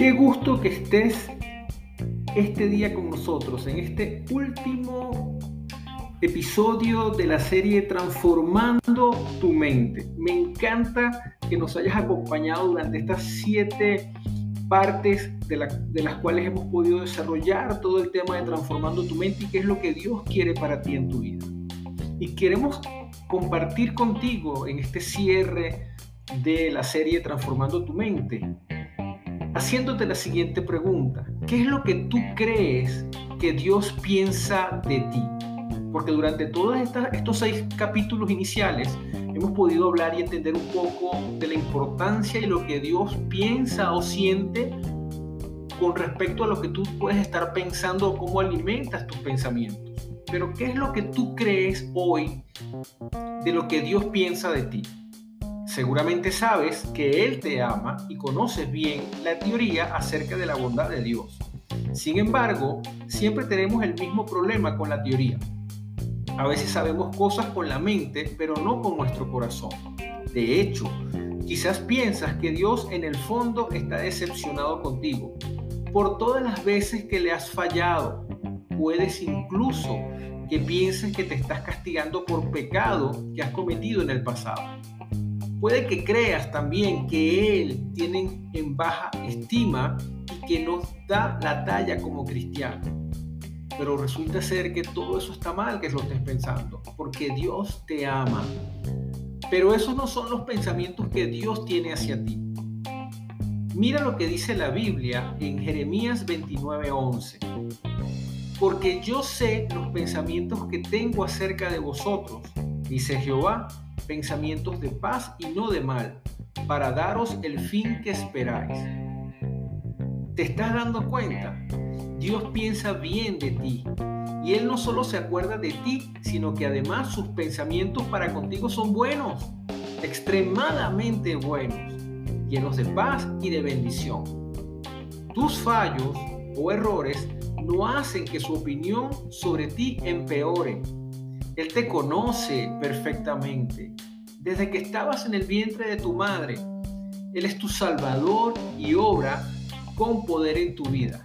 Qué gusto que estés este día con nosotros en este último episodio de la serie Transformando tu mente. Me encanta que nos hayas acompañado durante estas siete partes de, las cuales hemos podido desarrollar todo el tema de transformando tu mente y qué es lo que Dios quiere para ti en tu vida. Y queremos compartir contigo en este cierre de la serie Transformando tu mente haciéndote la siguiente pregunta. ¿Qué es lo que tú crees que Dios piensa de ti? Porque durante todos estos seis capítulos iniciales hemos podido hablar y entender un poco de la importancia y lo que Dios piensa o siente con respecto a lo que tú puedes estar pensando o cómo alimentas tus pensamientos. Pero ¿qué es lo que tú crees hoy de lo que Dios piensa de ti? Seguramente sabes que Él te ama y conoces bien la teoría acerca de la bondad de Dios. Sin embargo, siempre tenemos el mismo problema con la teoría. A veces sabemos cosas con la mente, pero no con nuestro corazón. De hecho, quizás piensas que Dios en el fondo está decepcionado contigo por todas las veces que le has fallado. Puedes incluso que pienses que te estás castigando por pecado que has cometido en el pasado. Puede que creas también que Él tiene en baja estima y que nos da la talla como cristiano. Pero resulta ser que todo eso está mal que lo estés pensando, porque Dios te ama. Pero esos no son los pensamientos que Dios tiene hacia ti. Mira lo que dice la Biblia en Jeremías 29:11. Porque yo sé los pensamientos que tengo acerca de vosotros, dice Jehová, pensamientos de paz y no de mal, para daros el fin que esperáis. ¿Te estás dando cuenta? Dios piensa bien de ti. Y Él no solo se acuerda de ti, sino que además sus pensamientos para contigo son buenos, extremadamente buenos, llenos de paz y de bendición. Tus fallos o errores no hacen que su opinión sobre ti empeore, él te conoce perfectamente. Desde que estabas en el vientre de tu madre, Él es tu Salvador y obra con poder en tu vida.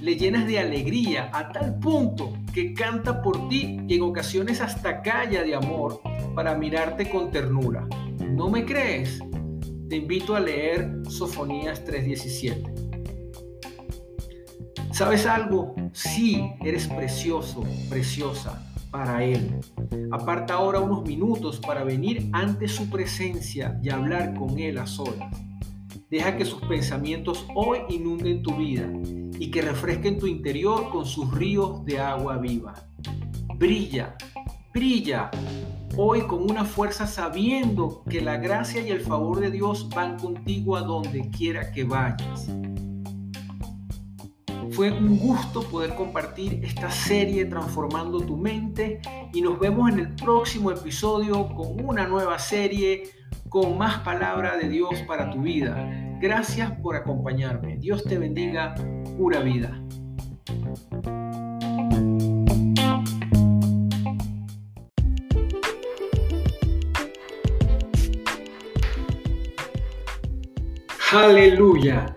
Le llenas de alegría a tal punto que canta por ti y en ocasiones hasta calla de amor para mirarte con ternura. ¿No me crees? Te invito a leer Sofonías 3:17. ¿Sabes algo? Sí, eres precioso, preciosa para Él. Aparta ahora unos minutos para venir ante su presencia y hablar con Él a solas. Deja que sus pensamientos hoy inunden tu vida y que refresquen tu interior con sus ríos de agua viva. Brilla, brilla hoy con una fuerza sabiendo que la gracia y el favor de Dios van contigo a donde quiera que vayas. Fue un gusto poder compartir esta serie Transformando tu mente y nos vemos en el próximo episodio con una nueva serie con más palabra de Dios para tu vida. Gracias por acompañarme. Dios te bendiga. Pura vida. Aleluya.